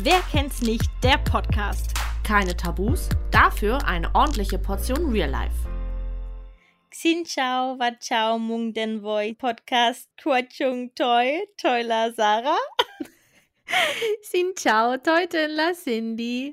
Wer kennt's nicht? Der Podcast. Keine Tabus, dafür eine ordentliche Portion Real Life. Xin chào và chào mừng đến với podcast của chúng tôi, tôi là Sarah. Xin chào, Teuten la Cindy.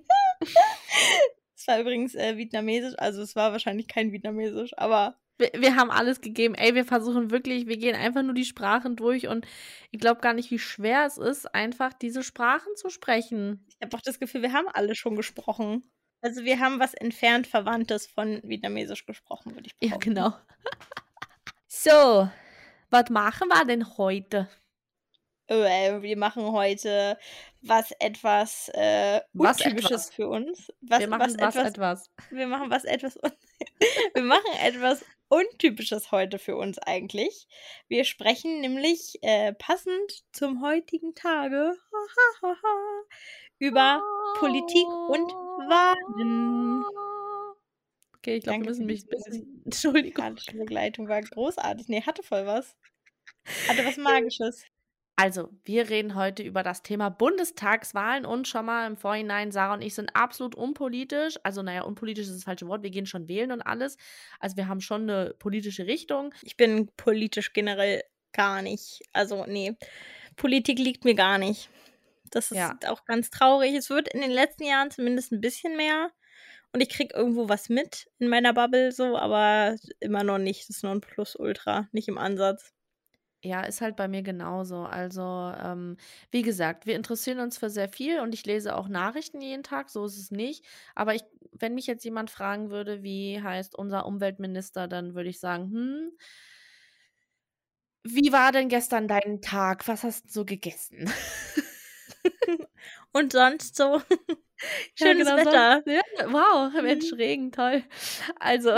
Es war übrigens äh, vietnamesisch, also es war wahrscheinlich kein vietnamesisch, aber Wir, wir haben alles gegeben. Ey, wir versuchen wirklich, wir gehen einfach nur die Sprachen durch und ich glaube gar nicht, wie schwer es ist, einfach diese Sprachen zu sprechen. ich habe auch das Gefühl, wir haben alle schon gesprochen. Also wir haben was entfernt Verwandtes von vietnamesisch gesprochen, würde ich Ja, behaupten. genau. So, was machen wir denn heute? Äh, wir machen heute was etwas äh, Was untypisches etwas? für uns. Was, wir machen was, was, etwas, etwas. Wir machen was etwas. Wir machen etwas Untypisches heute für uns eigentlich. Wir sprechen nämlich äh, passend zum heutigen Tage über Politik und Wahlen. Okay, ich glaube, wir müssen mich die ein bisschen. Entschuldigung. musikalische Begleitung war großartig. Nee, hatte voll was. Hatte was Magisches. Also, wir reden heute über das Thema Bundestagswahlen und schon mal im Vorhinein, Sarah und ich sind absolut unpolitisch. Also, naja, unpolitisch ist das falsche Wort. Wir gehen schon wählen und alles. Also, wir haben schon eine politische Richtung. Ich bin politisch generell gar nicht. Also, nee. Politik liegt mir gar nicht. Das ist Ja. auch ganz traurig. Es wird in den letzten Jahren zumindest ein bisschen mehr. Und ich krieg irgendwo was mit in meiner Bubble so, aber immer noch nicht. Das ist nur ein Plus-Ultra, nicht im Ansatz. Ja, ist halt bei mir genauso. Also, ähm, wie gesagt, wir interessieren uns für sehr viel und ich lese auch Nachrichten jeden Tag, so ist es nicht. Aber ich, wenn mich jetzt jemand fragen würde, wie heißt unser Umweltminister, dann würde ich sagen, hm, wie war denn gestern dein Tag? Was hast du so gegessen? Und sonst so Ja, schönes genau, Wetter. sonst- Ja, wow, Mensch, Mhm. Regen, toll. Also,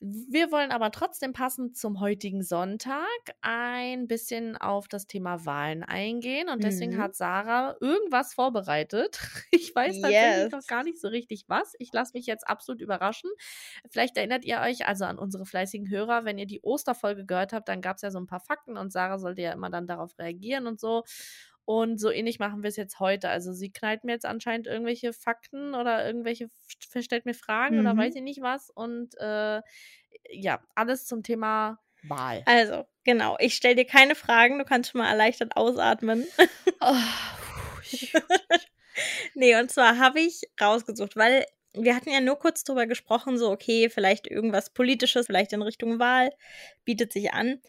wir wollen aber trotzdem passend zum heutigen Sonntag ein bisschen auf das Thema Wahlen eingehen. Und deswegen Mhm. hat Sarah irgendwas vorbereitet. Ich weiß tatsächlich noch Yes. gar nicht so richtig was. Ich lasse mich jetzt absolut überraschen. Vielleicht erinnert ihr euch also an unsere fleißigen Hörer, wenn ihr die Osterfolge gehört habt, dann gab es ja so ein paar Fakten und Sarah sollte ja immer dann darauf reagieren und so. Und so ähnlich machen wir es jetzt heute. Also sie knallt mir jetzt anscheinend irgendwelche Fakten oder irgendwelche, stellt mir Fragen oder Mhm. weiß ich nicht was. Und äh, ja, alles zum Thema Wahl. Also, genau. Ich stelle dir keine Fragen. Du kannst schon mal erleichtert ausatmen. Oh, Nee, und zwar habe ich rausgesucht, weil wir hatten ja nur kurz drüber gesprochen, so, okay, vielleicht irgendwas Politisches, vielleicht in Richtung Wahl, bietet sich an.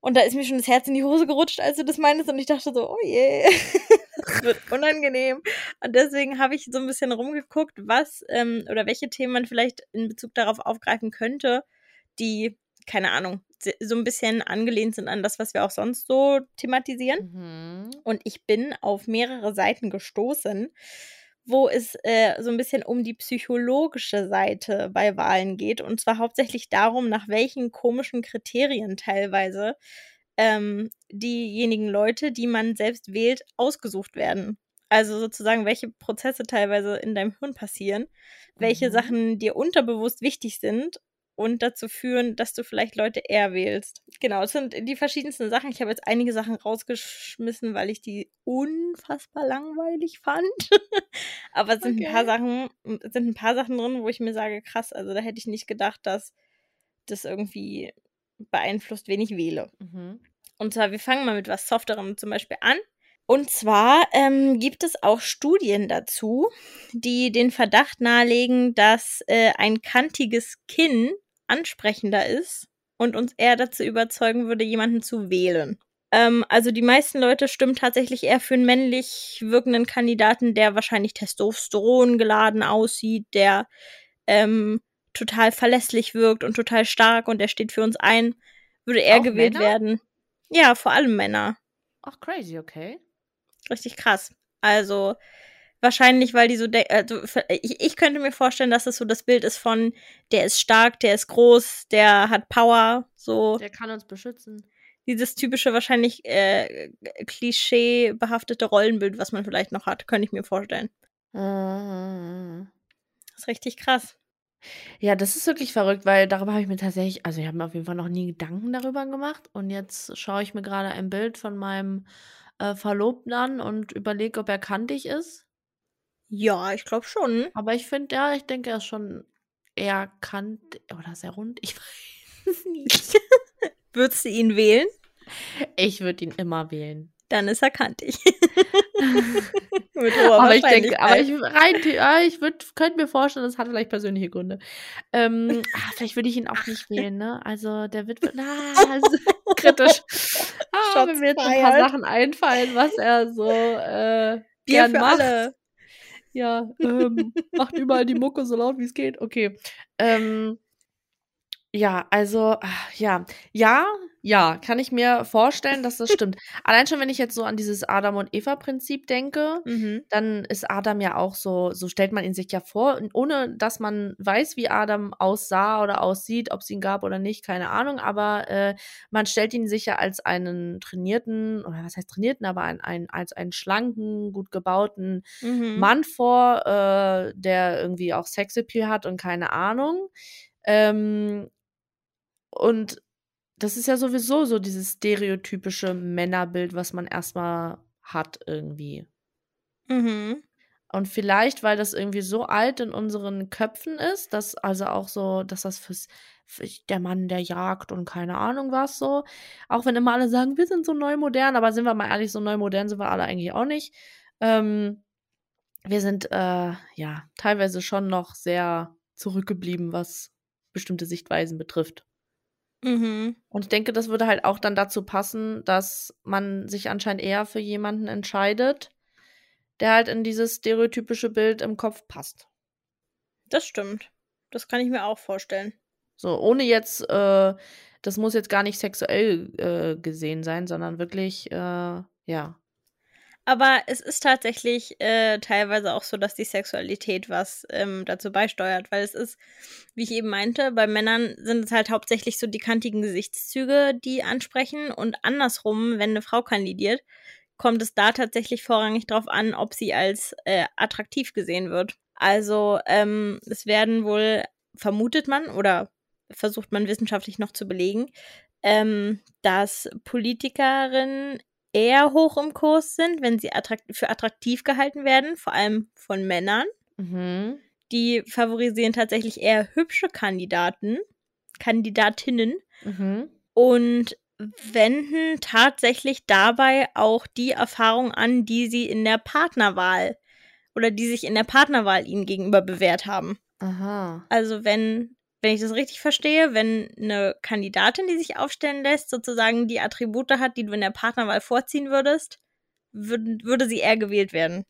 Und da ist mir schon das Herz in die Hose gerutscht, als du das meintest, und ich dachte so, oh je, das wird unangenehm. Und deswegen habe ich so ein bisschen rumgeguckt, was ähm, oder welche Themen man vielleicht in Bezug darauf aufgreifen könnte, die, keine Ahnung, so ein bisschen angelehnt sind an das, was wir auch sonst so thematisieren. Mhm. Und ich bin auf mehrere Seiten gestoßen, wo es äh, so ein bisschen um die psychologische Seite bei Wahlen geht. Und zwar hauptsächlich darum, nach welchen komischen Kriterien teilweise ähm, diejenigen Leute, die man selbst wählt, ausgesucht werden. Also sozusagen, welche Prozesse teilweise in deinem Hirn passieren, welche Mhm. Sachen dir unterbewusst wichtig sind und dazu führen, dass du vielleicht Leute eher wählst. Genau, es sind die verschiedensten Sachen. Ich habe jetzt einige Sachen rausgeschmissen, weil ich die unfassbar langweilig fand. Aber es sind ein paar Okay. Sachen, sind ein paar Sachen drin, wo ich mir sage, krass, also da hätte ich nicht gedacht, dass das irgendwie beeinflusst, wen ich wähle. Mhm. Und zwar, wir fangen mal mit was Softerem zum Beispiel an. Und zwar ähm, gibt es auch Studien dazu, die den Verdacht nahelegen, dass äh, ein kantiges Kinn ansprechender ist und uns eher dazu überzeugen würde, jemanden zu wählen. Ähm, also die meisten Leute stimmen tatsächlich eher für einen männlich wirkenden Kandidaten, der wahrscheinlich Testosteron geladen aussieht, der ähm, total verlässlich wirkt und total stark und der steht für uns ein, würde er Auch gewählt Männer? werden. Ja, vor allem Männer. Ach, crazy, okay. Richtig krass. Also wahrscheinlich, weil die so, also ich, ich könnte mir vorstellen, dass es so das Bild ist von, der ist stark, der ist groß, der hat Power, so Der kann uns beschützen. Dieses typische wahrscheinlich äh, klischeebehaftete Rollenbild, was man vielleicht noch hat, könnte ich mir vorstellen. Mhm. Das ist richtig krass. Ja, das ist wirklich verrückt, weil darüber habe ich mir tatsächlich, also ich habe mir auf jeden Fall noch nie Gedanken darüber gemacht. Und jetzt schaue ich mir gerade ein Bild von meinem äh, Verlobten an und überlege, ob er kantig ist. Ja, ich glaube schon. Aber ich finde, ja, ich denke, er ist schon eher kant oder sehr rund. Ich weiß es nicht. Würdest du ihn wählen? Ich würde ihn immer wählen. Dann ist er kantig. Mit hoher aber ich denke, aber ich rein, ja, ich würd, könnte mir vorstellen, das hat vielleicht persönliche Gründe. Ähm, ah, vielleicht würde ich ihn auch nicht wählen, ne? Also der wird, na, also, kritisch. Ah, wenn mir jetzt ein paar Sachen einfallen, was er so äh, gern macht. Alle. Ja, ähm, macht überall die Mucke so laut wie es geht. Okay. Ähm, ja, also, ja, ja, ja, kann ich mir vorstellen, dass das stimmt. Allein schon, wenn ich jetzt so an dieses Adam und Eva-Prinzip denke, Mhm. dann ist Adam ja auch so, so stellt man ihn sich ja vor, ohne dass man weiß, wie Adam aussah oder aussieht, ob es ihn gab oder nicht, keine Ahnung, aber äh, man stellt ihn sich ja als einen trainierten, oder was heißt trainierten, aber ein, ein, als einen schlanken, gut gebauten Mhm. Mann vor, äh, der irgendwie auch Sexappeal hat und keine Ahnung. Ähm, und das ist ja sowieso so dieses stereotypische Männerbild, was man erstmal hat irgendwie. Mhm. Und vielleicht, weil das irgendwie so alt in unseren Köpfen ist, dass also auch so, dass das fürs für der Mann, der jagt und keine Ahnung was so. Auch wenn immer alle sagen, wir sind so neu modern, aber sind wir mal ehrlich, so neu modern sind wir alle eigentlich auch nicht. Ähm, wir sind äh, ja teilweise schon noch sehr zurückgeblieben, was bestimmte Sichtweisen betrifft. Mhm. Und ich denke, das würde halt auch dann dazu passen, dass man sich anscheinend eher für jemanden entscheidet, der halt in dieses stereotypische Bild im Kopf passt. Das stimmt. Das kann ich mir auch vorstellen. So, ohne jetzt, äh, das muss jetzt gar nicht sexuell äh, gesehen sein, sondern wirklich, äh, ja. Aber es ist tatsächlich äh, teilweise auch so, dass die Sexualität was ähm, dazu beisteuert, weil es ist, wie ich eben meinte, bei Männern sind es halt hauptsächlich so die kantigen Gesichtszüge, die ansprechen und andersrum, wenn eine Frau kandidiert, kommt es da tatsächlich vorrangig darauf an, ob sie als äh, attraktiv gesehen wird. Also ähm, es werden wohl, vermutet man oder versucht man wissenschaftlich noch zu belegen, ähm, dass Politikerinnen eher hoch im Kurs sind, wenn sie attrakt für attraktiv gehalten werden, vor allem von Männern. Mhm. Die favorisieren tatsächlich eher hübsche Kandidaten, Kandidatinnen Mhm. und wenden tatsächlich dabei auch die Erfahrung an, die sie in der Partnerwahl oder die sich in der Partnerwahl ihnen gegenüber bewährt haben. Aha. Also wenn, wenn ich das richtig verstehe, wenn eine Kandidatin, die sich aufstellen lässt, sozusagen die Attribute hat, die du in der Partnerwahl vorziehen würdest, würd, würde sie eher gewählt werden.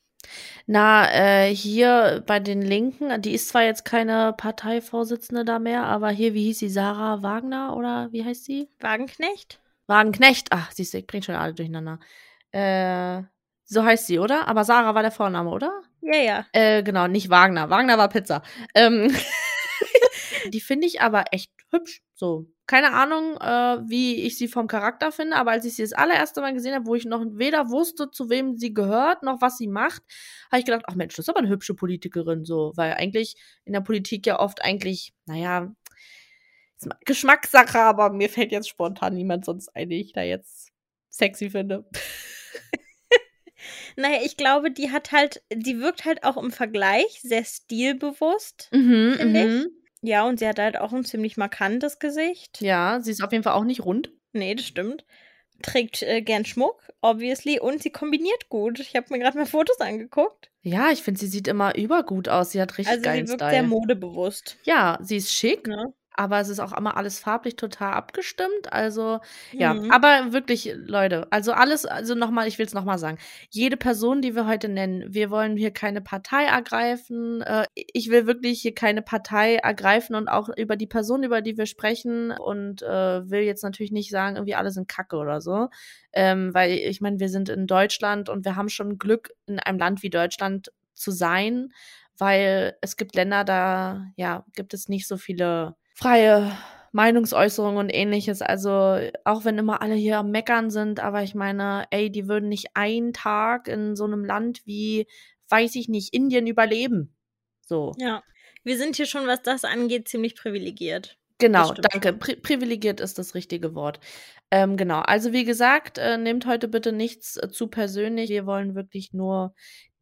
Na, äh, hier bei den Linken, die ist zwar jetzt keine Parteivorsitzende da mehr, aber hier, wie hieß sie, Sarah Wagner oder wie heißt sie? Wagenknecht? Wagenknecht. Ach, siehst du, ich bring schon alle durcheinander. Äh, so heißt sie, oder? Aber Sarah war der Vorname, oder? Ja, ja. Äh, genau, nicht Wagner. Wagner war Pizza. Ähm, die finde ich aber echt hübsch. So. Keine Ahnung, äh, wie ich sie vom Charakter finde, aber als ich sie das allererste Mal gesehen habe, wo ich noch weder wusste, zu wem sie gehört, noch was sie macht, habe ich gedacht, ach Mensch, das ist aber eine hübsche Politikerin, so. Weil eigentlich in der Politik ja oft eigentlich, naja, Geschmackssache, aber mir fällt jetzt spontan niemand sonst ein, den ich da jetzt sexy finde. Naja, ich glaube, die hat halt, die wirkt halt auch im Vergleich sehr stilbewusst, Mhm, finde mhm. ich. Ja, und sie hat halt auch ein ziemlich markantes Gesicht. Ja, sie ist auf jeden Fall auch nicht rund. Nee, das stimmt. Trägt äh, gern Schmuck, obviously, und sie kombiniert gut. Ich habe mir gerade mal Fotos angeguckt. Ja, ich finde, sie sieht immer übergut aus. Sie hat richtig Also sie geilen wirkt Style. sehr modebewusst. Ja, sie ist schick, Ne? Aber es ist auch immer alles farblich total abgestimmt. Also, ja, Mhm. aber wirklich, Leute, also alles, also nochmal, ich will es nochmal sagen. Jede Person, die wir heute nennen, wir wollen hier keine Partei ergreifen. Äh, ich will wirklich hier keine Partei ergreifen und auch über die Person, über die wir sprechen und äh, will jetzt natürlich nicht sagen, irgendwie alle sind Kacke oder so. Ähm, weil ich meine, wir sind in Deutschland und wir haben schon Glück, in einem Land wie Deutschland zu sein, weil es gibt Länder, da ja, gibt es nicht so viele freie Meinungsäußerungen und ähnliches. Also auch wenn immer alle hier am Meckern sind, aber ich meine, ey, die würden nicht einen Tag in so einem Land wie, weiß ich nicht, Indien überleben. So. Ja. Wir sind hier schon, was das angeht, ziemlich privilegiert. Genau, danke. Pri privilegiert ist das richtige Wort. Ähm, genau, also wie gesagt, äh, nehmt heute bitte nichts äh, zu persönlich. Wir wollen wirklich nur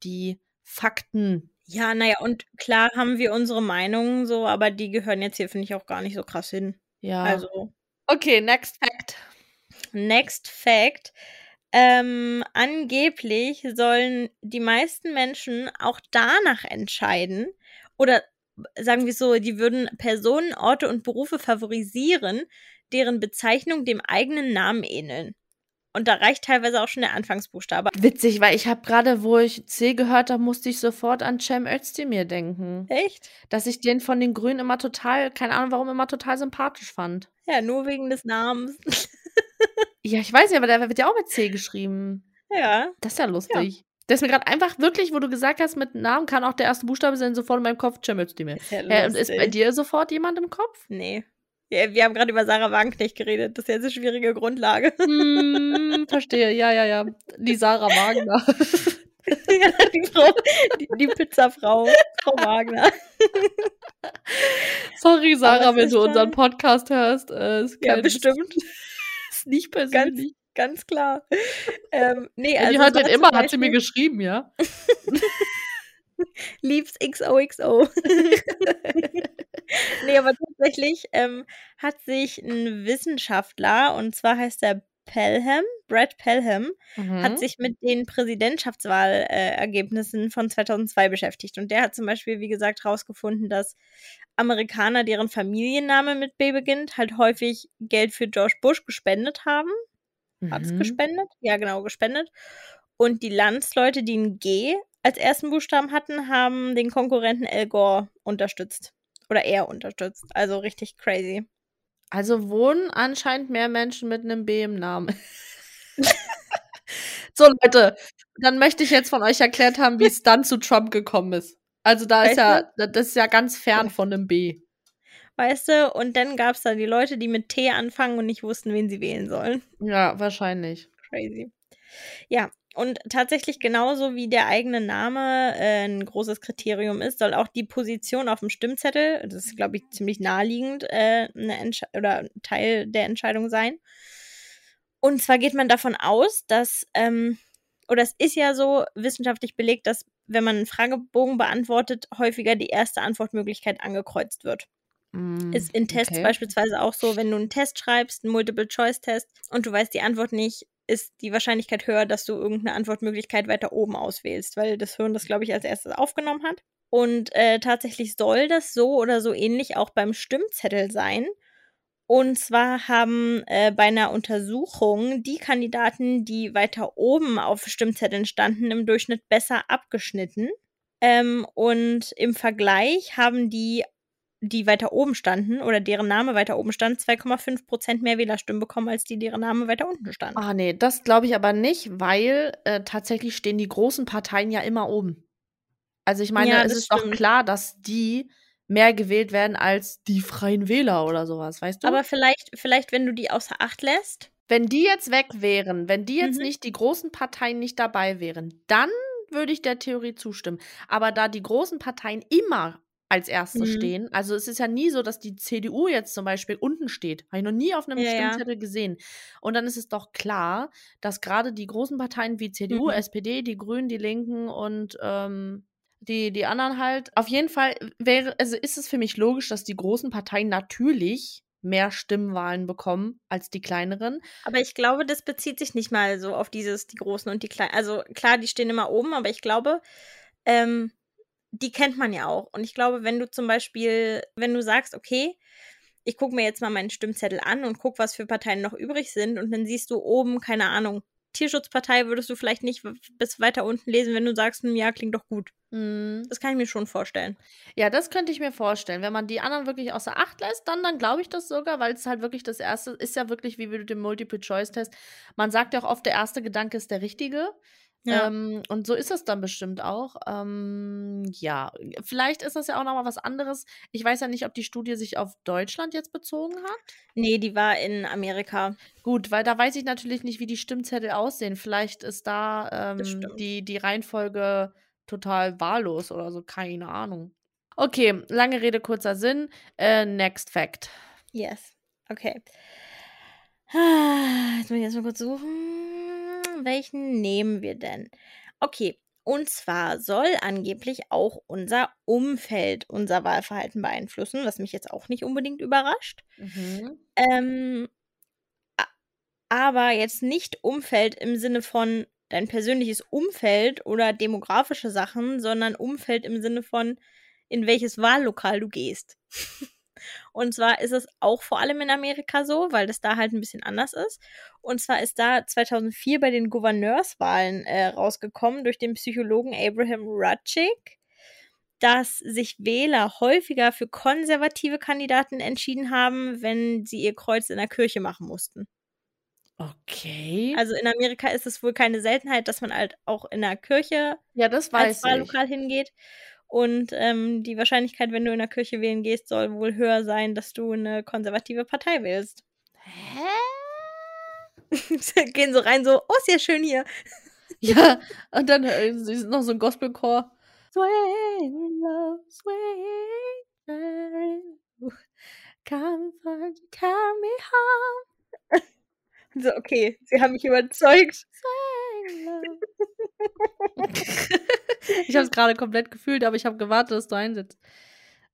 die Fakten. Ja, naja, und klar haben wir unsere Meinungen so, aber die gehören jetzt hier, finde ich, auch gar nicht so krass hin. Ja. Also, Okay, next fact. next fact. Ähm, angeblich sollen die meisten Menschen auch danach entscheiden, oder sagen wir so, die würden Personen, Orte und Berufe favorisieren, deren Bezeichnung dem eigenen Namen ähneln. Und da reicht teilweise auch schon der Anfangsbuchstabe. Witzig, weil ich habe gerade, wo ich C gehört habe, musste ich sofort an Cem Özdemir denken. Echt? Dass ich den von den Grünen immer total, keine Ahnung warum, immer total sympathisch fand. Ja, nur wegen des Namens. Ja, ich weiß nicht, aber der wird ja auch mit C geschrieben. ja. Das ist ja lustig. Das ist mir gerade einfach wirklich, wo du gesagt hast, mit Namen kann auch der erste Buchstabe sein, sofort in meinem Kopf Cem Özdemir. Ist ja Ja, und ist bei dir sofort jemand im Kopf? Nee. Ja, wir haben gerade über Sarah Wagenknecht geredet. Das ist jetzt eine schwierige Grundlage. Hm, verstehe, ja, ja, ja. Die Sarah Wagner. ja, die Frau, die, die Pizzafrau, Frau Wagner. Sorry, Sarah, wenn du unseren Podcast hörst. Äh, Ja, bestimmt. Ist nicht persönlich. Ganz klar. Ähm, nee, also die hört den immer, hat sie mir geschrieben, ja. Liebs XOXO. nee, aber tatsächlich ähm, hat sich ein Wissenschaftler, und zwar heißt er Pelham, Brad Pelham, Mhm. hat sich mit den Präsidentschaftswahlergebnissen äh, von 2002 beschäftigt. Und der hat zum Beispiel, wie gesagt, herausgefunden, dass Amerikaner, deren Familienname mit B beginnt, halt häufig Geld für George Bush gespendet haben. Hat es Mhm. gespendet? Ja, genau, gespendet. Und die Landsleute, die ein G als ersten Buchstaben hatten, haben den Konkurrenten Al Gore unterstützt. Oder er unterstützt. Also richtig crazy. Also wohnen anscheinend mehr Menschen mit einem B im Namen. so, Leute, dann möchte ich jetzt von euch erklärt haben, wie es dann zu Trump gekommen ist. Also da ist Weißt ja, da- das ist ja ganz fern von einem B. Weißt du? Und dann gab es da die Leute, die mit T anfangen und nicht wussten, wen sie wählen sollen. Ja, wahrscheinlich. Crazy. Ja, und tatsächlich genauso wie der eigene Name äh, ein großes Kriterium ist, soll auch die Position auf dem Stimmzettel, das ist, glaube ich, ziemlich naheliegend, äh, oder Teil der Entscheidung sein. Und zwar geht man davon aus, dass, ähm, oder es ist ja so wissenschaftlich belegt, dass wenn man einen Fragebogen beantwortet, häufiger die erste Antwortmöglichkeit angekreuzt wird. Mm, Ist in Tests okay. beispielsweise auch so, wenn du einen Test schreibst, einen Multiple-Choice-Test, und du weißt die Antwort nicht, ist die Wahrscheinlichkeit höher, dass du irgendeine Antwortmöglichkeit weiter oben auswählst, weil das Hirn das, glaube ich, als erstes aufgenommen hat. Und äh, tatsächlich soll das so oder so ähnlich auch beim Stimmzettel sein. Und zwar haben äh, bei einer Untersuchung die Kandidaten, die weiter oben auf Stimmzetteln standen, im Durchschnitt besser abgeschnitten. Ähm, und im Vergleich haben die, die weiter oben standen oder deren Name weiter oben stand, 2,5 Prozent mehr Wählerstimmen bekommen, als die, deren Name weiter unten stand. Ah, nee, das glaube ich aber nicht, weil äh, tatsächlich stehen die großen Parteien ja immer oben. Also ich meine, Ja, es ist doch stimmt. klar, dass die mehr gewählt werden als die Freien Wähler oder sowas, weißt du? Aber vielleicht, vielleicht, wenn du die außer Acht lässt. wenn die jetzt weg wären, wenn die jetzt Mhm. nicht, die großen Parteien nicht dabei wären, dann würde ich der Theorie zustimmen. Aber da die großen Parteien immer als Erste Mhm. stehen, also es ist ja nie so, dass die CDU jetzt zum Beispiel unten steht. Habe ich noch nie auf einem Ja, ja. Stimmzettel gesehen. Und dann ist es doch klar, dass gerade die großen Parteien wie CDU, Mhm. SPD, die Grünen, die Linken und ähm, die, die anderen halt, auf jeden Fall wäre, also ist es für mich logisch, dass die großen Parteien natürlich mehr Stimmwahlen bekommen als die kleineren. Aber ich glaube, das bezieht sich nicht mal so auf dieses, die Großen und die Kleinen. Also klar, die stehen immer oben, aber ich glaube, ähm, die kennt man ja auch. Und ich glaube, wenn du zum Beispiel, wenn du sagst, okay, ich gucke mir jetzt mal meinen Stimmzettel an und guck, was für Parteien noch übrig sind, und dann siehst du oben, keine Ahnung, Tierschutzpartei würdest du vielleicht nicht bis weiter unten lesen, wenn du sagst, hm, ja, klingt doch gut. Mhm. Das kann ich mir schon vorstellen. Ja, das könnte ich mir vorstellen. Wenn man die anderen wirklich außer Acht lässt, dann, dann glaube ich das sogar, weil es halt wirklich das erste ist ja wirklich wie mit dem Multiple-Choice-Test. Man sagt ja auch oft, der erste Gedanke ist der richtige. Ja. Ähm, und so ist es dann bestimmt auch. Ähm, ja, vielleicht ist das ja auch nochmal was anderes. Ich weiß ja nicht, ob die Studie sich auf Deutschland jetzt bezogen hat. Nee, die war in Amerika. Gut, weil da weiß ich natürlich nicht, wie die Stimmzettel aussehen. Vielleicht ist da ähm, die, die Reihenfolge total wahllos oder so, keine Ahnung. Okay, lange Rede, kurzer Sinn. Äh, next Fact. Yes. Okay. Jetzt muss ich erst mal kurz suchen. Welchen nehmen wir denn? Okay. Und zwar soll angeblich auch unser Umfeld unser Wahlverhalten beeinflussen, was mich jetzt auch nicht unbedingt überrascht. Mhm. Ähm, aber jetzt nicht Umfeld im Sinne von dein persönliches Umfeld oder demografische Sachen, sondern Umfeld im Sinne von, in welches Wahllokal du gehst. Und zwar ist es auch vor allem in Amerika so, weil das da halt ein bisschen anders ist. Und zwar ist da 2004 bei den Gouverneurswahlen äh, rausgekommen durch den Psychologen Abraham Rutschik, dass sich Wähler häufiger für konservative Kandidaten entschieden haben, wenn sie ihr Kreuz in der Kirche machen mussten. Okay. Also in Amerika ist es wohl keine Seltenheit, dass man halt auch in der Kirche ja, das als weiß ich. Wahllokal hingeht. Und ähm, die Wahrscheinlichkeit, wenn du in der Kirche wählen gehst, soll wohl höher sein, dass du eine konservative Partei wählst. Hä? Gehen so rein, so, oh, ist ja schön hier. Ja, und dann äh, sind noch so ein Gospelchor. Swing swing, low. Come to carry me home. So, okay, sie haben mich überzeugt. Swing low. Ich habe es gerade komplett gefühlt, aber ich habe gewartet, dass du einsetzt.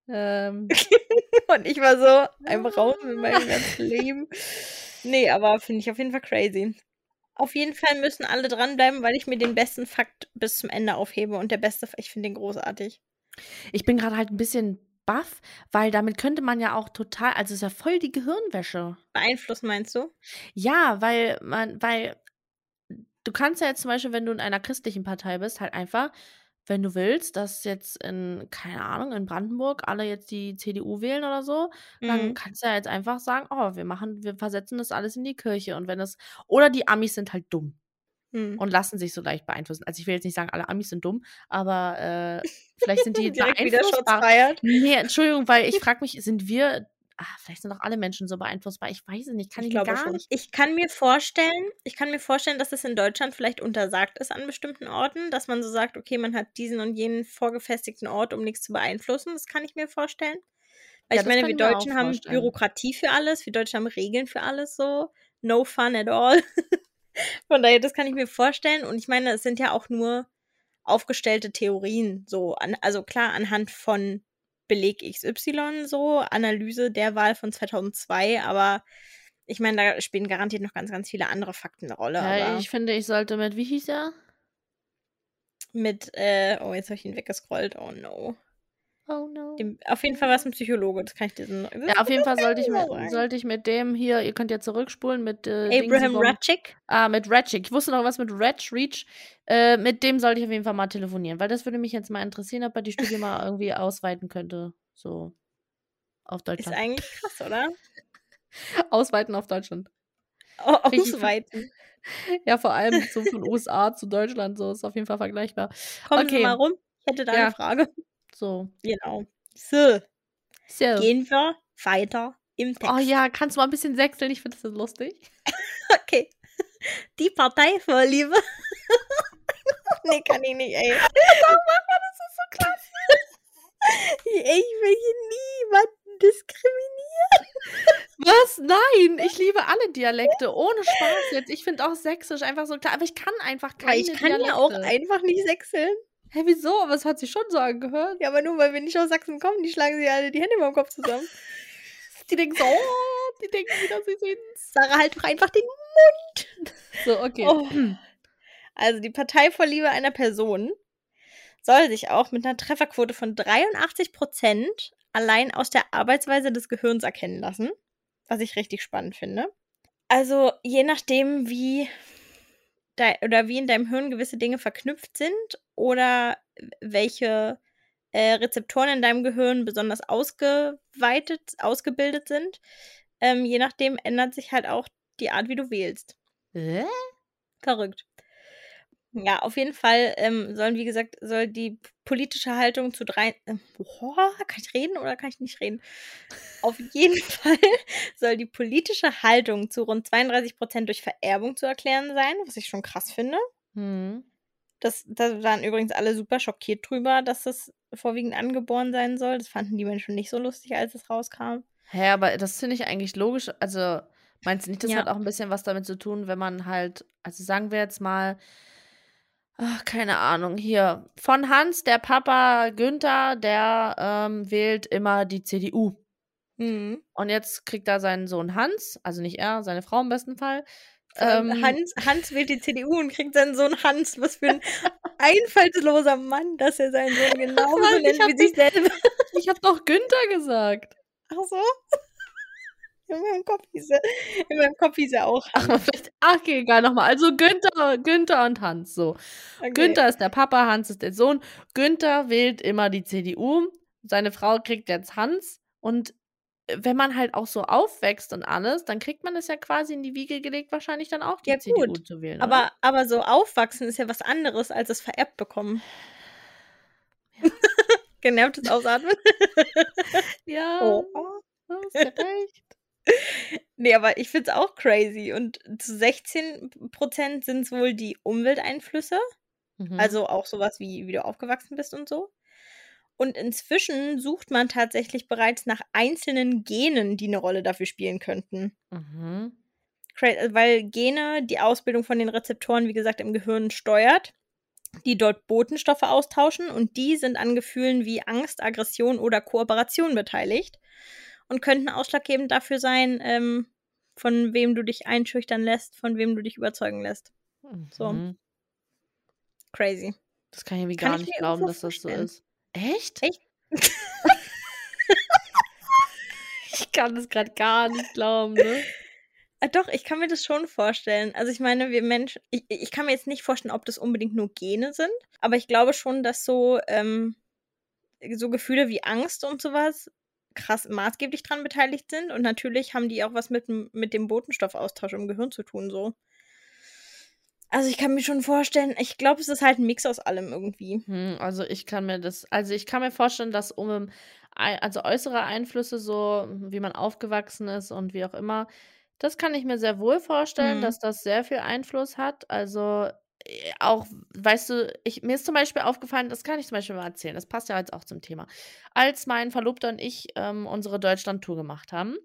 Ähm, Und ich war so ein Raum in meinem ganzen Leben. Nee, aber finde ich auf jeden Fall crazy. Auf jeden Fall müssen alle dranbleiben, weil ich mir den besten Fakt bis zum Ende aufhebe. Und der beste, ich finde den großartig. ich bin gerade halt ein bisschen baff, weil damit könnte man ja auch total, also es ist ja voll die Gehirnwäsche. Beeinflussen meinst du? Ja, weil man, weil du kannst ja jetzt zum Beispiel, wenn du in einer christlichen Partei bist, halt einfach, wenn du willst, dass jetzt in, keine Ahnung, in Brandenburg alle jetzt die CDU wählen oder so, dann Mhm. kannst du ja jetzt einfach sagen, oh, wir machen, wir versetzen das alles in die Kirche. Und wenn es, oder die Amis sind halt dumm Mhm. und lassen sich so leicht beeinflussen. Also ich will jetzt nicht sagen, alle Amis sind dumm, aber äh, vielleicht sind die beeinflussbar. Nee, Entschuldigung, weil ich frage mich, sind wir, ah, vielleicht sind auch alle Menschen so beeinflussbar. Ich weiß es nicht, kann Ich ich, gar schon. nicht. Ich kann mir vorstellen, ich kann mir vorstellen, dass es in Deutschland vielleicht untersagt ist an bestimmten Orten, dass man so sagt, okay, man hat diesen und jenen vorgefestigten Ort, um nichts zu beeinflussen. Das kann ich mir vorstellen. Weil Ja, ich meine, wir Deutschen haben vorstellen. Bürokratie für alles, wir Deutschen haben Regeln für alles so. No fun at all. Von daher, das kann ich mir vorstellen. Und ich meine, es sind ja auch nur aufgestellte Theorien, so. An, also klar, anhand von Beleg XY, so, Analyse der Wahl von 2002, aber ich meine, da spielen garantiert noch ganz, ganz viele andere Fakten eine Rolle. Ja, aber ich finde, ich sollte mit, wie hieß er? mit, äh, oh, jetzt habe ich ihn weggescrollt, oh no. Oh no. Dem, auf jeden Fall war es ein Psychologe, das kann ich diesen. Ja, auf jeden Fall sollte ich, mit, sagen. sollte ich mit dem hier, ihr könnt ja zurückspulen, mit äh, Abraham Ratchik. Ah, mit Ratchik. Ich wusste noch was mit Ratch, Reach. Äh, mit dem sollte ich auf jeden Fall mal telefonieren, weil das würde mich jetzt mal interessieren, ob er die Studie mal irgendwie ausweiten könnte. So. Auf Ist Deutschland. eigentlich krass, oder? Ausweiten auf Deutschland. Oh, ausweiten. Ja, vor allem so von USA zu Deutschland, so ist auf jeden Fall vergleichbar. Kommen Sie Okay. mal rum. Ich hätte da Ja. eine Frage. So. Genau. So, so. gehen wir weiter im Text. Oh ja, kannst du mal ein bisschen sechseln? Ich finde das so lustig. Okay. Die Parteivorliebe. nee, kann ich nicht, ey. Doch, mach mal, das ist so klasse. Ich will hier niemanden diskriminieren. Was? Nein, ich liebe alle Dialekte. Ohne Spaß jetzt. Ich finde auch Sächsisch einfach so klar. Aber ich kann einfach keine Aber ich kann Dialekte. ja auch einfach nicht sechseln. Hä, wieso? Aber es hat sich schon so angehört. Ja, aber nur weil wir nicht aus Sachsen kommen, die schlagen sich alle die Hände über den Kopf zusammen. Die denken so, oh, die denken wieder, sie sind's. Sarah, halt doch einfach den So, okay. Oh. Also die Parteivorliebe einer Person soll sich auch mit einer Trefferquote von 83 Prozent allein aus der Arbeitsweise des Gehirns erkennen lassen, was ich richtig spannend finde. Also je nachdem, wie dei- oder wie in deinem Hirn gewisse Dinge verknüpft sind oder welche äh, Rezeptoren in deinem Gehirn besonders ausgeweitet, ausgebildet sind, ähm, je nachdem ändert sich halt auch die Art, wie du wählst. Hä? Verrückt. Ja, auf jeden Fall ähm, sollen, wie gesagt, soll die politische Haltung zu drei. Äh, boah, kann ich reden oder kann ich nicht reden? Auf jeden Fall soll die politische Haltung zu rund 32 Prozent durch Vererbung zu erklären sein, was ich schon krass finde. Hm. Das, da waren übrigens alle super schockiert drüber, dass das vorwiegend angeboren sein soll. Das fanden die Menschen nicht so lustig, als es rauskam. Hä, aber das finde ich eigentlich logisch. Also, meinst du nicht, das Ja. hat auch ein bisschen was damit zu tun, wenn man halt, also sagen wir jetzt mal, Ach, keine Ahnung. Hier. Von Hans, der Papa Günther, der ähm, wählt immer die CDU. Mhm. Und jetzt kriegt er seinen Sohn Hans, also nicht er, seine Frau im besten Fall. Ähm, Ähm, Hans, Hans wählt die CDU und kriegt seinen Sohn Hans. Was für ein einfallsloser Mann, dass er seinen Sohn genauso nennt wie sich selber. ich hab doch Günther gesagt. Ach so? In meinem Kopf hieß er, in meinem Kopf hieß er auch Ach, vielleicht, ach, okay, egal, nochmal. Also Günther, Günther und Hans, so. Okay. Günther ist der Papa, Hans ist der Sohn. Günther wählt immer die CDU. Seine Frau kriegt jetzt Hans. Und wenn man halt auch so aufwächst und alles, dann kriegt man es ja quasi in die Wiege gelegt, wahrscheinlich dann auch die Ja, CDU gut. zu wählen. Aber, aber so aufwachsen ist ja was anderes, als es vererbt bekommen. Genervtes Ausatmen. Ja, Oh. hast ja recht. Nee, aber ich find's auch crazy. Und zu 16% sind es wohl die Umwelteinflüsse. Mhm. Also auch sowas wie, wie du aufgewachsen bist und so. Und inzwischen sucht man tatsächlich bereits nach einzelnen Genen, die eine Rolle dafür spielen könnten. Mhm. Cra- Weil Gene die Ausbildung von den Rezeptoren, wie gesagt, im Gehirn steuert, die dort Botenstoffe austauschen und die sind an Gefühlen wie Angst, Aggression oder Kooperation beteiligt und könnten ausschlaggebend dafür sein, ähm, von wem du dich einschüchtern lässt, von wem du dich überzeugen lässt. So. Mhm. Crazy. Das kann ich irgendwie Kann gar ich nicht glauben, dass das so ist. Echt? Echt? ich kann das gerade gar nicht glauben, ne? Äh, doch, ich kann mir das schon vorstellen. Also ich meine, wir Menschen, ich, ich kann mir jetzt nicht vorstellen, ob das unbedingt nur Gene sind, aber ich glaube schon, dass so, ähm, so Gefühle wie Angst und sowas krass maßgeblich dran beteiligt sind. Und natürlich haben die auch was mit, dem- mit dem Botenstoffaustausch im Gehirn zu tun, so. Also ich kann mir schon vorstellen, ich glaube, es ist halt ein Mix aus allem irgendwie. Hm, also ich kann mir das, also ich kann mir vorstellen, dass um also äußere Einflüsse, so wie man aufgewachsen ist und wie auch immer, das kann ich mir sehr wohl vorstellen, Mhm. dass das sehr viel Einfluss hat. Also auch, weißt du, ich, mir ist zum Beispiel aufgefallen, das kann ich zum Beispiel mal erzählen, das passt ja jetzt auch zum Thema. Als mein Verlobter und ich ähm, unsere Deutschland-Tour gemacht haben,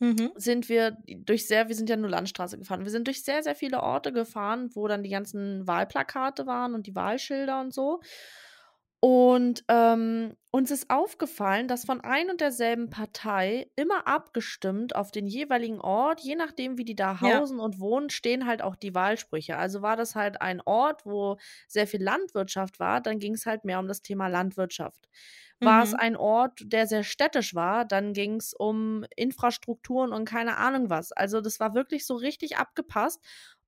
Mhm. sind wir durch sehr, wir sind ja nur Landstraße gefahren. Wir sind durch sehr, sehr viele Orte gefahren, wo dann die ganzen Wahlplakate waren und die Wahlschilder und so. Und ähm, uns ist aufgefallen, dass von ein und derselben Partei immer abgestimmt auf den jeweiligen Ort, je nachdem, wie die da Ja. hausen und wohnen, stehen halt auch die Wahlsprüche. Also war das halt ein Ort, wo sehr viel Landwirtschaft war, dann ging es halt mehr um das Thema Landwirtschaft. War es Mhm. ein Ort, der sehr städtisch war, dann ging es um Infrastrukturen und keine Ahnung was. Also das war wirklich so richtig abgepasst,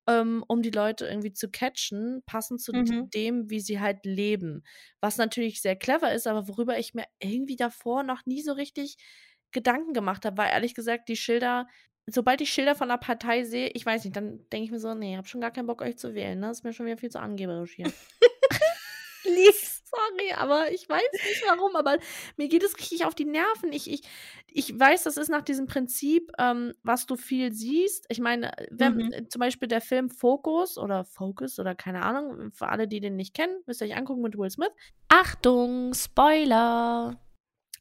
ähm, um die Leute irgendwie zu catchen, passend zu Mhm. dem, wie sie halt leben. Was natürlich sehr clever ist, aber worüber ich mir irgendwie davor noch nie so richtig Gedanken gemacht habe, war ehrlich gesagt die Schilder. Sobald ich Schilder von einer Partei sehe, ich weiß nicht, dann denke ich mir so, nee, hab schon gar keinen Bock, euch zu wählen. Ne? Ist mir schon wieder viel zu angeberisch hier. Lieb. Sorry, aber ich weiß nicht warum, aber mir geht es richtig auf die Nerven. Ich, ich, ich weiß, das ist nach diesem Prinzip, ähm, was du viel siehst. Ich meine, wenn Mhm. äh, zum Beispiel der Film Focus oder Focus oder keine Ahnung, für alle, die den nicht kennen, müsst ihr euch angucken mit Will Smith. Achtung, Spoiler!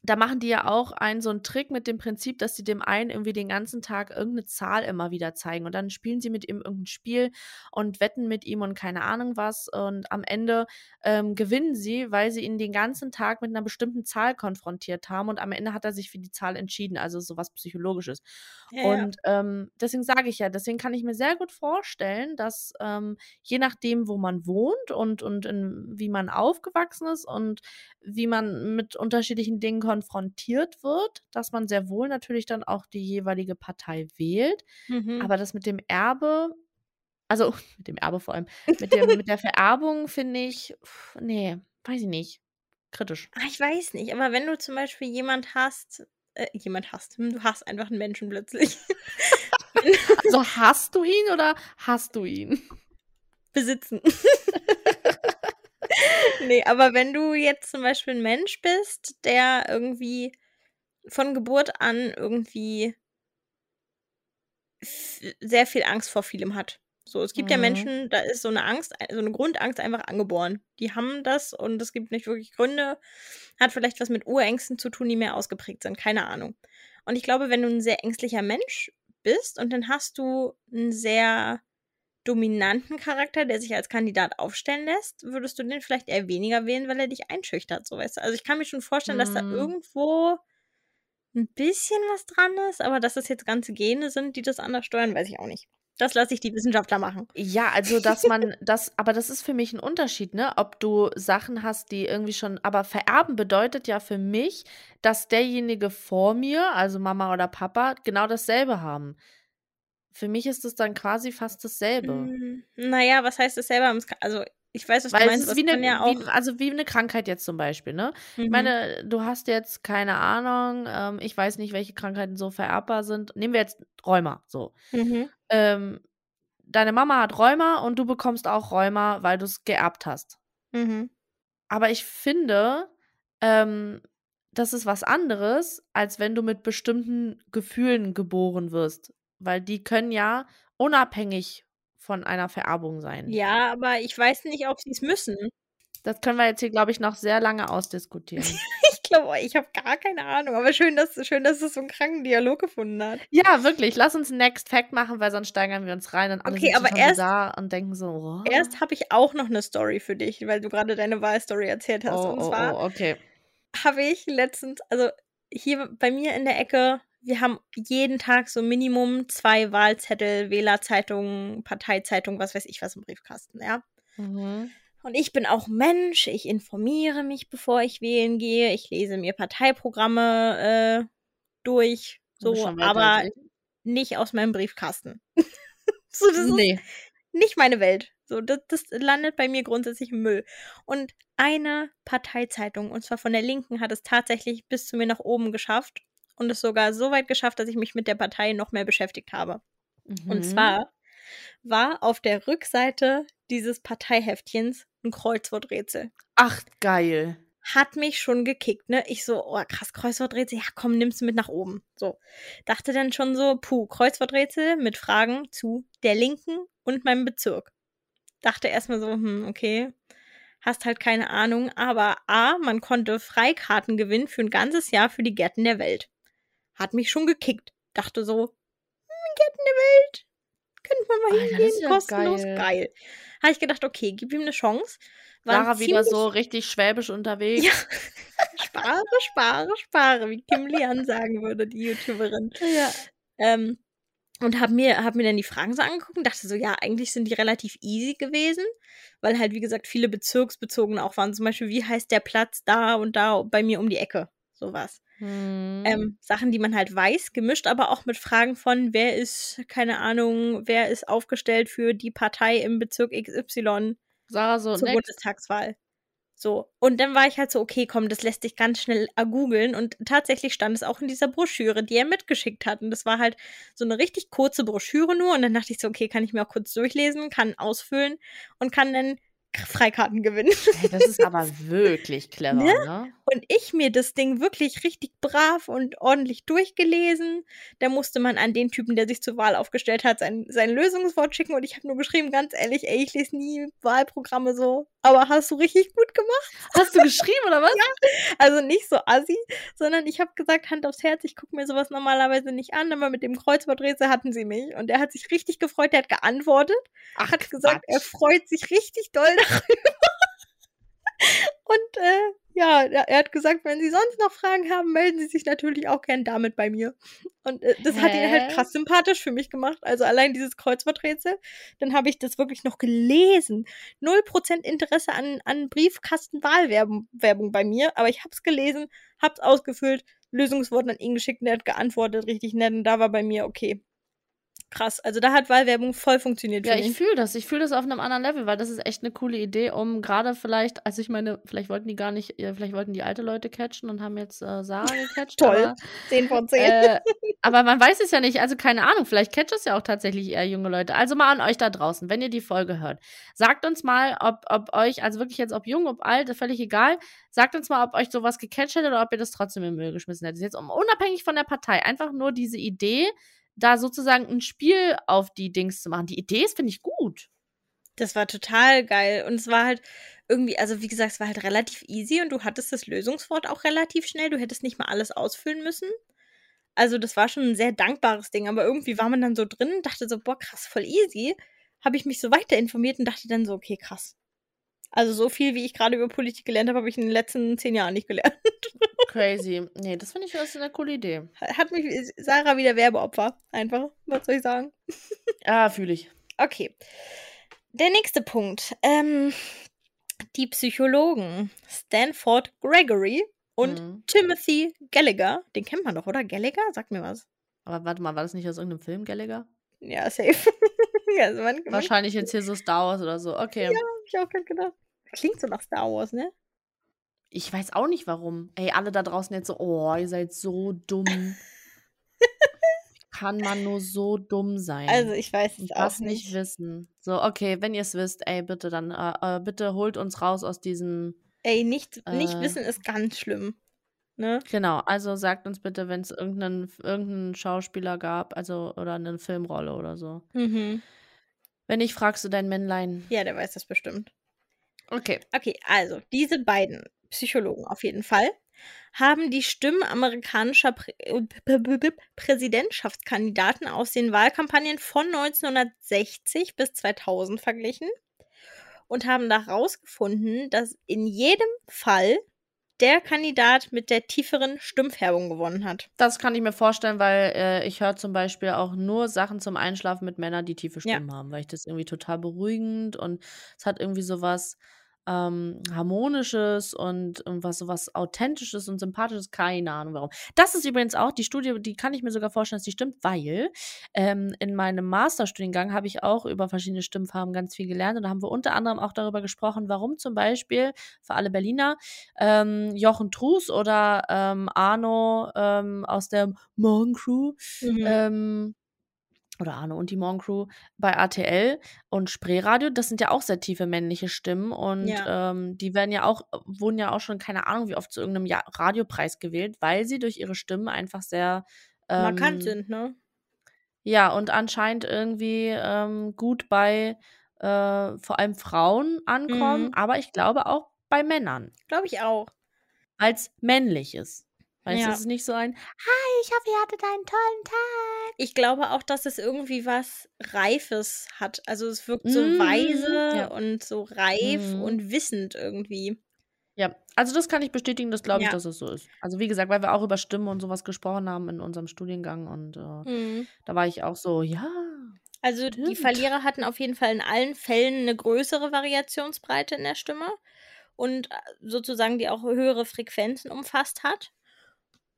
Da machen die ja auch einen so einen Trick mit dem Prinzip, dass sie dem einen irgendwie den ganzen Tag irgendeine Zahl immer wieder zeigen und dann spielen sie mit ihm irgendein Spiel und wetten mit ihm und keine Ahnung was und am Ende ähm, gewinnen sie, weil sie ihn den ganzen Tag mit einer bestimmten Zahl konfrontiert haben und am Ende hat er sich für die Zahl entschieden, also sowas Psychologisches. Ja, ja. Und ähm, deswegen sage ich ja, deswegen kann ich mir sehr gut vorstellen, dass ähm, je nachdem, wo man wohnt und, und in, wie man aufgewachsen ist und wie man mit unterschiedlichen Dingen konfrontiert wird, dass man sehr wohl natürlich dann auch die jeweilige Partei wählt. Mhm. Aber das mit dem Erbe, also mit dem Erbe vor allem, mit, dem, mit der Vererbung finde ich, pff, nee, weiß ich nicht. Kritisch. Ah, ich weiß nicht, aber wenn du zum Beispiel jemand hast, äh, jemand hast, hm, du hast einfach einen Menschen plötzlich. Also hast du ihn oder hast du ihn? Besitzen. Nee, aber wenn du jetzt zum Beispiel ein Mensch bist, der irgendwie von Geburt an irgendwie sehr viel Angst vor vielem hat. So, es gibt ja Mhm. Menschen, da ist so eine Angst, so eine Grundangst einfach angeboren. Die haben das und es gibt nicht wirklich Gründe. Hat vielleicht was mit Urängsten zu tun, die mehr ausgeprägt sind. Keine Ahnung. Und ich glaube, wenn du ein sehr ängstlicher Mensch bist und dann hast du ein sehr dominanten Charakter, der sich als Kandidat aufstellen lässt, würdest du den vielleicht eher weniger wählen, weil er dich einschüchtert, so weißt du. Also ich kann mir schon vorstellen, dass da Mm. irgendwo ein bisschen was dran ist, aber dass das jetzt ganze Gene sind, die das anders steuern, weiß ich auch nicht. Das lasse ich die Wissenschaftler machen. Ja, also dass man das, aber das ist für mich ein Unterschied, ne? Ob du Sachen hast, die irgendwie schon, aber vererben bedeutet ja für mich, dass derjenige vor mir, also Mama oder Papa, genau dasselbe haben. Für mich ist es dann quasi fast dasselbe. Mm, naja, was heißt das selber? Also ich weiß, was du Weil es meinst, ist aber wie es eine, ja wie, also wie eine Krankheit jetzt zum Beispiel, ne? Ich Mhm. meine, du hast jetzt keine Ahnung, ähm, ich weiß nicht, welche Krankheiten so vererbbar sind. Nehmen wir jetzt Rheuma, so. Mhm. Ähm, deine Mama hat Rheuma und du bekommst auch Rheuma, weil du es geerbt hast. Mhm. Aber ich finde, ähm, das ist was anderes, als wenn du mit bestimmten Gefühlen geboren wirst. Weil die können ja unabhängig von einer Vererbung sein. Ja, aber ich weiß nicht, ob sie es müssen. Das können wir jetzt hier, glaube ich, noch sehr lange ausdiskutieren. Ich glaube, ich habe gar keine Ahnung. Aber schön, dass, schön, dass es so einen kranken Dialog gefunden hat. ja, wirklich. Lass uns Next Fact machen, weil sonst steigern wir uns rein und alle Okay, aber erst- da und denken so, oh, Erst habe ich auch noch eine Story für dich, weil du gerade deine Wahlstory erzählt hast. oh, Und oh, zwar oh, okay. habe ich letztens, also hier bei mir in der Ecke, wir haben jeden Tag so Minimum zwei Wahlzettel, Wählerzeitungen, Parteizeitungen, was weiß ich was im Briefkasten, ja. Mhm. Und ich bin auch Mensch, ich informiere mich, bevor ich wählen gehe, ich lese mir Parteiprogramme äh, durch, so, aber nicht aus meinem Briefkasten. so, das ist Nee. nicht meine Welt. So, das, das landet bei mir grundsätzlich im Müll. Und eine Parteizeitung, und zwar von der Linken, hat es tatsächlich bis zu mir nach oben geschafft und es sogar so weit geschafft, dass ich mich mit der Partei noch mehr beschäftigt habe. Und Mhm. zwar war auf der Rückseite dieses Parteiheftchens ein Kreuzworträtsel. Ach, geil. Hat mich schon gekickt, ne? Ich so, oh krass, Kreuzworträtsel, ja komm, nimm's mit nach oben. So. Dachte dann schon so, puh, Kreuzworträtsel mit Fragen zu der Linken und meinem Bezirk. Dachte erstmal so, hm, okay, hast halt keine Ahnung, aber A, man konnte Freikarten gewinnen für ein ganzes Jahr für die Gärten der Welt. Hat mich schon gekickt. Dachte so, hm, Gärten der Welt, könnte man mal Alter, das hingehen, ja kostenlos, geil. geil. Habe ich gedacht, okay, gib ihm eine Chance. War Sarah wieder so richtig schwäbisch unterwegs. Ja. spare, spare, spare, wie Kim Lian sagen würde, die YouTuberin. Ja. Ähm, und habe mir, hab mir dann die Fragen so angeguckt und dachte so, ja, eigentlich sind die relativ easy gewesen, weil halt, wie gesagt, viele bezirksbezogene auch waren. Zum Beispiel, wie heißt der Platz da und da bei mir um die Ecke? Sowas. Hm. Ähm, Sachen, die man halt weiß, gemischt aber auch mit Fragen von, wer ist, keine Ahnung, wer ist aufgestellt für die Partei im Bezirk XY Sarah so, zur next. Bundestagswahl. So. Und dann war ich halt so, okay, komm, das lässt sich ganz schnell googeln. Und tatsächlich stand es auch in dieser Broschüre, die er mitgeschickt hat. Und das war halt so eine richtig kurze Broschüre nur. Und dann dachte ich so, okay, kann ich mir auch kurz durchlesen, kann ausfüllen und kann dann Freikarten gewinnen. Hey, das ist aber wirklich clever, Ne? ne? Und ich mir das Ding wirklich richtig brav und ordentlich durchgelesen. Da musste man an den Typen, der sich zur Wahl aufgestellt hat, sein, sein Lösungswort schicken. Und ich habe nur geschrieben, ganz ehrlich, ey, ich lese nie Wahlprogramme so. Aber hast du richtig gut gemacht. Hast du geschrieben oder was? Also nicht so assi, sondern ich habe gesagt, Hand aufs Herz, ich gucke mir sowas normalerweise nicht an, aber mit dem Kreuzworträtsel hatten sie mich. Und er hat sich richtig gefreut, der hat geantwortet, Ach, hat gesagt, er Quatsch. freut sich richtig doll. Und äh, ja, er hat gesagt, wenn Sie sonst noch Fragen haben, melden Sie sich natürlich auch gern damit bei mir. Und äh, das hat ihn halt Hä? krass sympathisch für mich gemacht. Also allein dieses Kreuzworträtsel. Dann habe ich das wirklich noch gelesen. 0% Interesse an, an Briefkastenwahlwerbung Werbung bei mir, aber ich habe es gelesen, habe es ausgefüllt, Lösungswort an ihn geschickt und er hat geantwortet, richtig nett. Und da war bei mir, okay, krass. Also da hat Wahlwerbung voll funktioniert Ja, ich fühle das. Ich fühle das auf einem anderen Level, weil das ist echt eine coole Idee, um gerade vielleicht, also ich meine, vielleicht wollten die gar nicht, vielleicht wollten die alte Leute catchen und haben jetzt äh, Sarah gecatcht. Toll. Aber, 10 von 10. äh, aber man weiß es ja nicht, also keine Ahnung, vielleicht catcht es ja auch tatsächlich eher junge Leute. Also mal an euch da draußen, wenn ihr die Folge hört. Sagt uns mal, ob, ob euch, also wirklich jetzt, ob jung, ob alt, völlig egal, sagt uns mal, ob euch sowas gecatcht hätte oder ob ihr das trotzdem im Müll geschmissen hättet. Jetzt um, unabhängig von der Partei, einfach nur diese Idee, da sozusagen ein Spiel auf die Dings zu machen. Die Idee ist, finde ich, gut. Das war total geil. Und es war halt irgendwie, also wie gesagt, es war halt relativ easy und du hattest das Lösungswort auch relativ schnell. Du hättest nicht mal alles ausfüllen müssen. Also das war schon ein sehr dankbares Ding. Aber irgendwie war man dann so drin und dachte so, boah, krass, voll easy. habe ich mich so weiter informiert und dachte dann so, okay, krass. Also so viel, wie ich gerade über Politik gelernt habe, habe ich in den letzten zehn Jahren nicht gelernt. Crazy. Nee, das finde ich das eine coole Idee. Hat mich Sarah wieder Werbeopfer. Einfach. Was soll ich sagen? Ah, fühle ich. Okay. Der nächste Punkt. Ähm, die Psychologen Stanford Gregory und Mhm. Timothy Gallagher. Den kennt man doch, oder? Gallagher? Sagt mir was. Aber warte mal, war das nicht aus irgendeinem Film, Gallagher? Ja, safe. also man, man, Wahrscheinlich jetzt hier so Star Wars oder so. Okay. Ja. hab ich auch gerade gedacht. Klingt so nach Star Wars, ne? Ich weiß auch nicht warum. Ey, alle da draußen jetzt so, oh, ihr seid so dumm. Kann man nur so dumm sein? Also ich weiß es auch das nicht wissen. So, okay, wenn ihr es wisst, ey, bitte dann, äh, äh, bitte holt uns raus aus diesem. Ey, nicht, nicht Äh. wissen ist ganz schlimm. Ne? Genau, also sagt uns bitte, wenn es irgendeinen, irgendeinen Schauspieler gab, also oder eine Filmrolle oder so. Mhm. Wenn nicht, fragst du dein Männlein. Ja, der weiß das bestimmt. Okay. Okay, also diese beiden Psychologen auf jeden Fall haben die Stimmen amerikanischer Prä äh, Präsidentschaftskandidaten aus den Wahlkampagnen von 1960 bis 2000 verglichen und haben herausgefunden, dass in jedem Fall der Kandidat mit der tieferen Stimmfärbung gewonnen hat. Das kann ich mir vorstellen, weil äh, ich höre zum Beispiel auch nur Sachen zum Einschlafen mit Männern, die tiefe Ja. Stimmen haben, weil ich das irgendwie total beruhigend und es hat irgendwie sowas ähm, Harmonisches und irgendwas sowas Authentisches und Sympathisches, keine Ahnung warum. Das ist übrigens auch die Studie, die kann ich mir sogar vorstellen, dass die stimmt, weil ähm, in meinem Masterstudiengang habe ich auch über verschiedene Stimmfarben ganz viel gelernt und da haben wir unter anderem auch darüber gesprochen, warum zum Beispiel für alle Berliner ähm, Jochen Trus oder ähm, Arno ähm, aus der Morgencrew Mhm. Oder Arno und die Morgencrew bei RTL und Spreeradio, das sind ja auch sehr tiefe männliche Stimmen und Ja. ähm, die werden ja auch, wurden ja auch schon, keine Ahnung, wie oft zu irgendeinem ja Radiopreis gewählt, weil sie durch ihre Stimmen einfach sehr Markant ähm, sind, ne? ja, und anscheinend irgendwie ähm, gut bei äh, vor allem Frauen ankommen, Mhm. aber ich glaube auch bei Männern Glaube ich auch. als männlich ist. Weißt du, Ja. es ist nicht so ein Hi, ich hoffe, ihr hattet einen tollen Tag. Ich glaube auch, dass es irgendwie was Reifes hat. Also es wirkt so Mhm, weise ja. und so reif Mhm. und wissend irgendwie. Ja, also das kann ich bestätigen, das glaube ich, Ja. dass es so ist. Also wie gesagt, weil wir auch über Stimmen und sowas gesprochen haben in unserem Studiengang und äh, Mhm. da war ich auch so, ja. Also die Stimmt. Verlierer hatten auf jeden Fall in allen Fällen eine größere Variationsbreite in der Stimme und äh, sozusagen die auch höhere Frequenzen umfasst hat.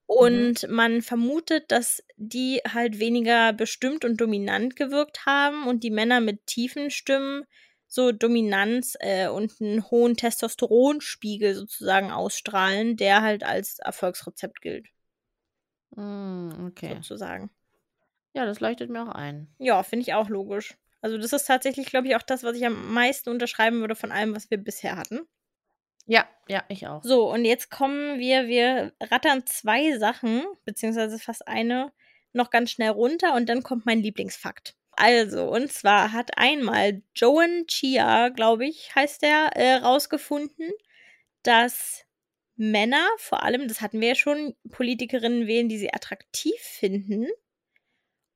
Mhm. Und man vermutet, dass die halt weniger bestimmt und dominant gewirkt haben und die Männer mit tiefen Stimmen so Dominanz äh, und einen hohen Testosteronspiegel sozusagen ausstrahlen, der halt als Erfolgsrezept gilt, Mm, okay. sozusagen. Ja, das leuchtet mir auch ein. Ja, finde ich auch logisch. Also das ist tatsächlich, glaube ich, auch das, was ich am meisten unterschreiben würde von allem, was wir bisher hatten. Ja, ja, ich auch. So, und jetzt kommen wir, wir rattern zwei Sachen, beziehungsweise fast eine, noch ganz schnell runter und dann kommt mein Lieblingsfakt. Also, und zwar hat einmal Joan Chia, glaube ich, heißt der, äh, rausgefunden, dass Männer, vor allem, das hatten wir ja schon, Politikerinnen wählen, die sie attraktiv finden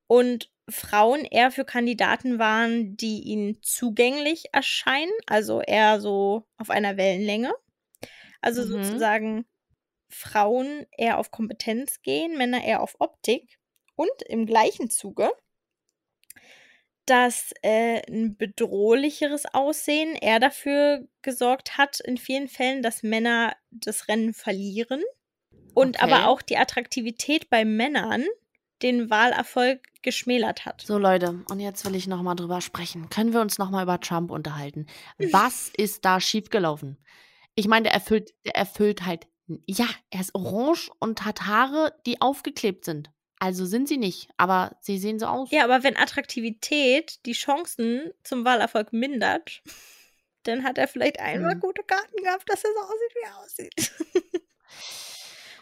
und Frauen eher für Kandidaten waren, die ihnen zugänglich erscheinen, also eher so auf einer Wellenlänge. Also Mhm. sozusagen Frauen eher auf Kompetenz gehen, Männer eher auf Optik. Und im gleichen Zuge, dass äh, ein bedrohlicheres Aussehen eher dafür gesorgt hat, in vielen Fällen, dass Männer das Rennen verlieren. Und Okay. aber auch die Attraktivität bei Männern den Wahlerfolg geschmälert hat. So Leute, und jetzt will ich noch mal drüber sprechen. Können wir uns noch mal über Trump unterhalten? Was ist da schiefgelaufen? Ich meine, der erfüllt, der erfüllt halt. Ja, er ist orange und hat Haare, die aufgeklebt sind. Also sind sie nicht, aber sie sehen so aus. Ja, aber wenn Attraktivität die Chancen zum Wahlerfolg mindert, dann hat er vielleicht einmal Mhm. gute Karten gehabt, dass er so aussieht, wie er aussieht.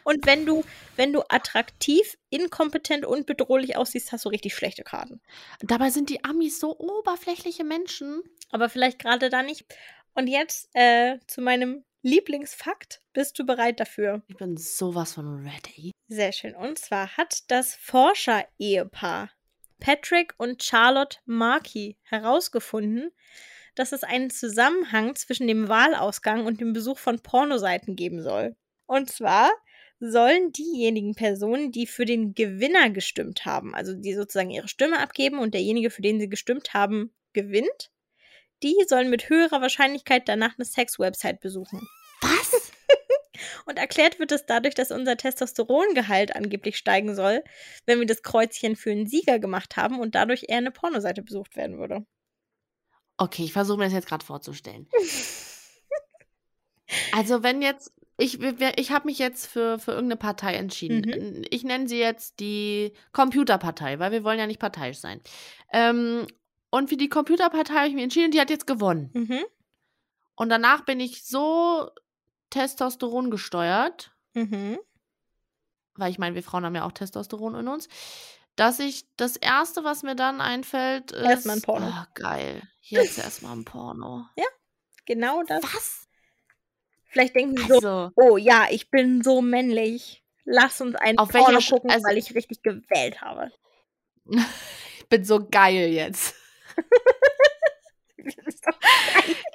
Und wenn du, wenn du attraktiv, inkompetent und bedrohlich aussiehst, hast du richtig schlechte Karten. Dabei sind die Amis so oberflächliche Menschen. Aber vielleicht gerade da nicht. Und jetzt äh, zu meinem Lieblingsfakt. Bist du bereit dafür? Ich bin sowas von ready. Sehr schön. Und zwar hat das Forscher-Ehepaar Patrick und Charlotte Markey herausgefunden, dass es einen Zusammenhang zwischen dem Wahlausgang und dem Besuch von Pornoseiten geben soll. Und zwar sollen diejenigen Personen, die für den Gewinner gestimmt haben, also die sozusagen ihre Stimme abgeben und derjenige, für den sie gestimmt haben, gewinnt, die sollen mit höherer Wahrscheinlichkeit danach eine Sex-Website besuchen. Was? Und erklärt wird es dadurch, dass unser Testosterongehalt angeblich steigen soll, wenn wir das Kreuzchen für einen Sieger gemacht haben und dadurch eher eine Pornoseite besucht werden würde. Okay, ich versuche mir das jetzt gerade vorzustellen. also wenn jetzt, ich, ich habe mich jetzt für, für irgendeine Partei entschieden. Mhm. Ich nenne sie jetzt die Computerpartei, weil wir wollen ja nicht parteiisch sein. Ähm, und für die Computerpartei habe ich mich entschieden, die hat jetzt gewonnen. Mhm. Und danach bin ich so Testosteron gesteuert, Mhm. weil ich meine, wir Frauen haben ja auch Testosteron in uns, dass ich das erste, was mir dann einfällt, ist. Erstmal ein Porno. Ah, geil. Jetzt erstmal ein Porno. Genau das. Was? Vielleicht denken sie so, Also, oh ja, ich bin so männlich. Lass uns einen Auf Porno gucken, also- weil ich richtig gewählt habe. ich bin so geil jetzt.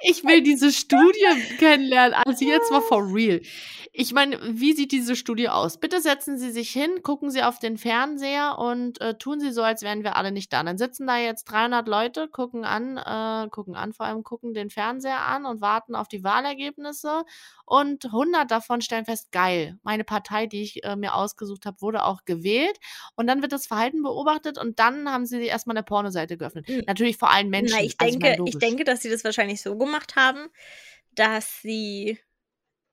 Ich will diese Studie kennenlernen. Also jetzt mal for real. Ich meine, wie sieht diese Studie aus? Bitte setzen Sie sich hin, gucken Sie auf den Fernseher und äh, tun Sie so, als wären wir alle nicht da. Dann sitzen da jetzt 300 Leute, gucken an, äh, gucken an, vor allem gucken den Fernseher an und warten auf die Wahlergebnisse. Und 100 davon stellen fest, geil, meine Partei, die ich äh, mir ausgesucht habe, wurde auch gewählt. Und dann wird das Verhalten beobachtet und dann haben sie erstmal eine Pornoseite geöffnet. Hm. Natürlich vor allen Menschen. Na, ich also, ich denke, ich logisch. denke, dass sie das wahrscheinlich so gemacht haben, dass sie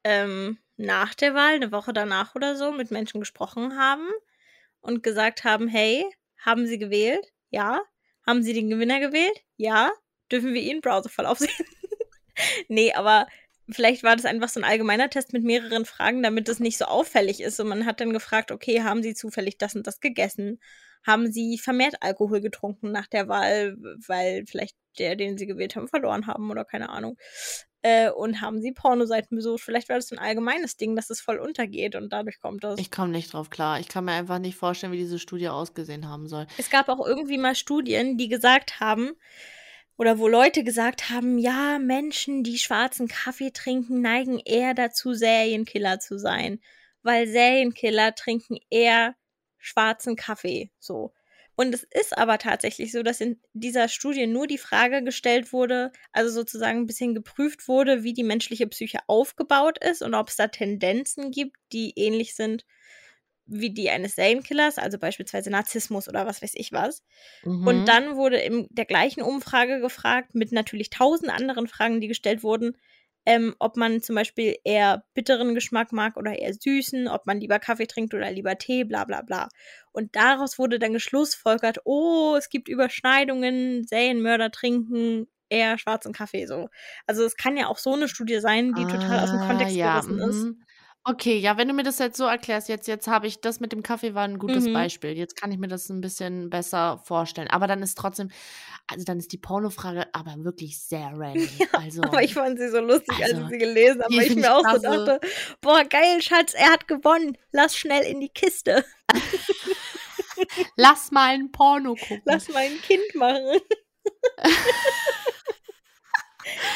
ähm, nach der Wahl, eine Woche danach oder so, mit Menschen gesprochen haben und gesagt haben, hey, haben sie gewählt? Ja. Haben sie den Gewinner gewählt? Ja. Dürfen wir ihren Browserverlauf sehen? nee, aber vielleicht war das einfach so ein allgemeiner Test mit mehreren Fragen, damit es nicht so auffällig ist. Und man hat dann gefragt, okay, haben sie zufällig das und das gegessen? Haben sie vermehrt Alkohol getrunken nach der Wahl, weil vielleicht der, den sie gewählt haben, verloren haben oder keine Ahnung. Äh, und haben sie Pornoseiten besucht. Vielleicht war das ein allgemeines Ding, dass es voll untergeht und dadurch kommt das. Ich komme nicht drauf klar. Ich kann mir einfach nicht vorstellen, wie diese Studie ausgesehen haben soll. Es gab auch irgendwie mal Studien, die gesagt haben, oder wo Leute gesagt haben, ja, Menschen, die schwarzen Kaffee trinken, neigen eher dazu, Serienkiller zu sein. Weil Serienkiller trinken eher schwarzen Kaffee. So. Und es ist aber tatsächlich so, dass in dieser Studie nur die Frage gestellt wurde, also sozusagen ein bisschen geprüft wurde, wie die menschliche Psyche aufgebaut ist und ob es da Tendenzen gibt, die ähnlich sind wie die eines Serienkillers, also beispielsweise Narzissmus oder was weiß ich was. Mhm. Und dann wurde in der gleichen Umfrage gefragt, mit natürlich tausend anderen Fragen, die gestellt wurden, ähm, ob man zum Beispiel eher bitteren Geschmack mag oder eher süßen, ob man lieber Kaffee trinkt oder lieber Tee, bla bla bla. Und daraus wurde dann geschlussfolgert, oh, es gibt Überschneidungen, Serienmörder trinken eher schwarzen Kaffee so. Also es kann ja auch so eine Studie sein, die total aus dem Ah, Kontext ja, gerissen ist. Okay, ja, wenn du mir das jetzt so erklärst, jetzt, jetzt habe ich das mit dem Kaffee war ein gutes Mhm. Beispiel. Jetzt kann ich mir das ein bisschen besser vorstellen. Aber dann ist trotzdem, also dann ist die Pornofrage aber wirklich sehr random. Also, Aber ich fand sie so lustig, als Also, ich sie gelesen habe, die weil ich mir ich auch so klasse. dachte, boah, geil, Schatz, er hat gewonnen. Lass schnell in die Kiste. lass mal ein Porno gucken. Lass mal ein Kind machen.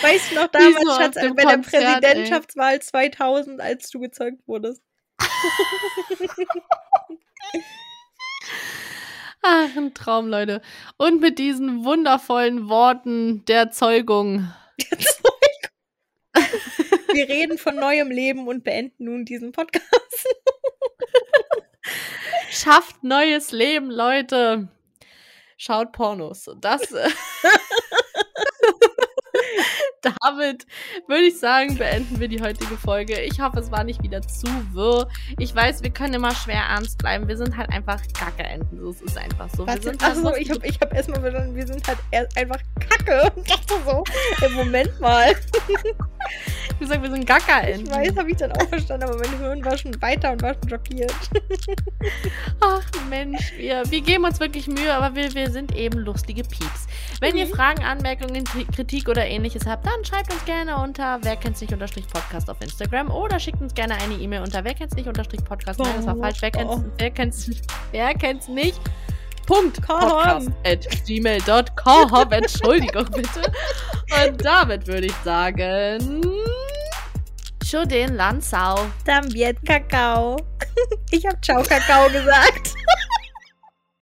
Weißt du noch damals, so Schatz, bei der Konzert, ey. Präsidentschaftswahl 2000, als du gezeugt wurdest? Ach, ein Traum, Leute. Und mit diesen wundervollen Worten der Zeugung. Wir reden von neuem Leben und beenden nun diesen Podcast. Schafft neues Leben, Leute. Schaut Pornos. Das. äh, Damit würde ich sagen, beenden wir die heutige Folge. Ich hoffe, es war nicht wieder zu wirr. Ich weiß, wir können immer schwer ernst bleiben. Wir sind halt einfach Kacke-Enten. So, es ist einfach so. Wir Was? sind halt Achso, ich habe ich hab erstmal verstanden, wir sind halt einfach Kacke. Und dachte so, im Moment mal. gesagt, wir sind Ich Gacker-Enten. weiß, habe ich dann auch verstanden, aber mein Hirn war schon weiter und war schon schockiert. Ach Mensch, wir, wir geben uns wirklich Mühe, aber wir, wir sind eben lustige Pieps. Wenn ihr Mhm. Fragen, Anmerkungen, Kritik oder ähnliches habt, dann schreibt uns gerne unter wer kennt's nicht podcast auf Instagram oder schickt uns gerne eine E-Mail unter wer kennt's nicht podcast. Nein, das war falsch. Wer kennt's, oh. nicht? Punkt podcast at gmail.com. Entschuldigung bitte. Und damit würde ich sagen. Show den Lanzau. También Kakao. Ich habe Ciao Kakao gesagt.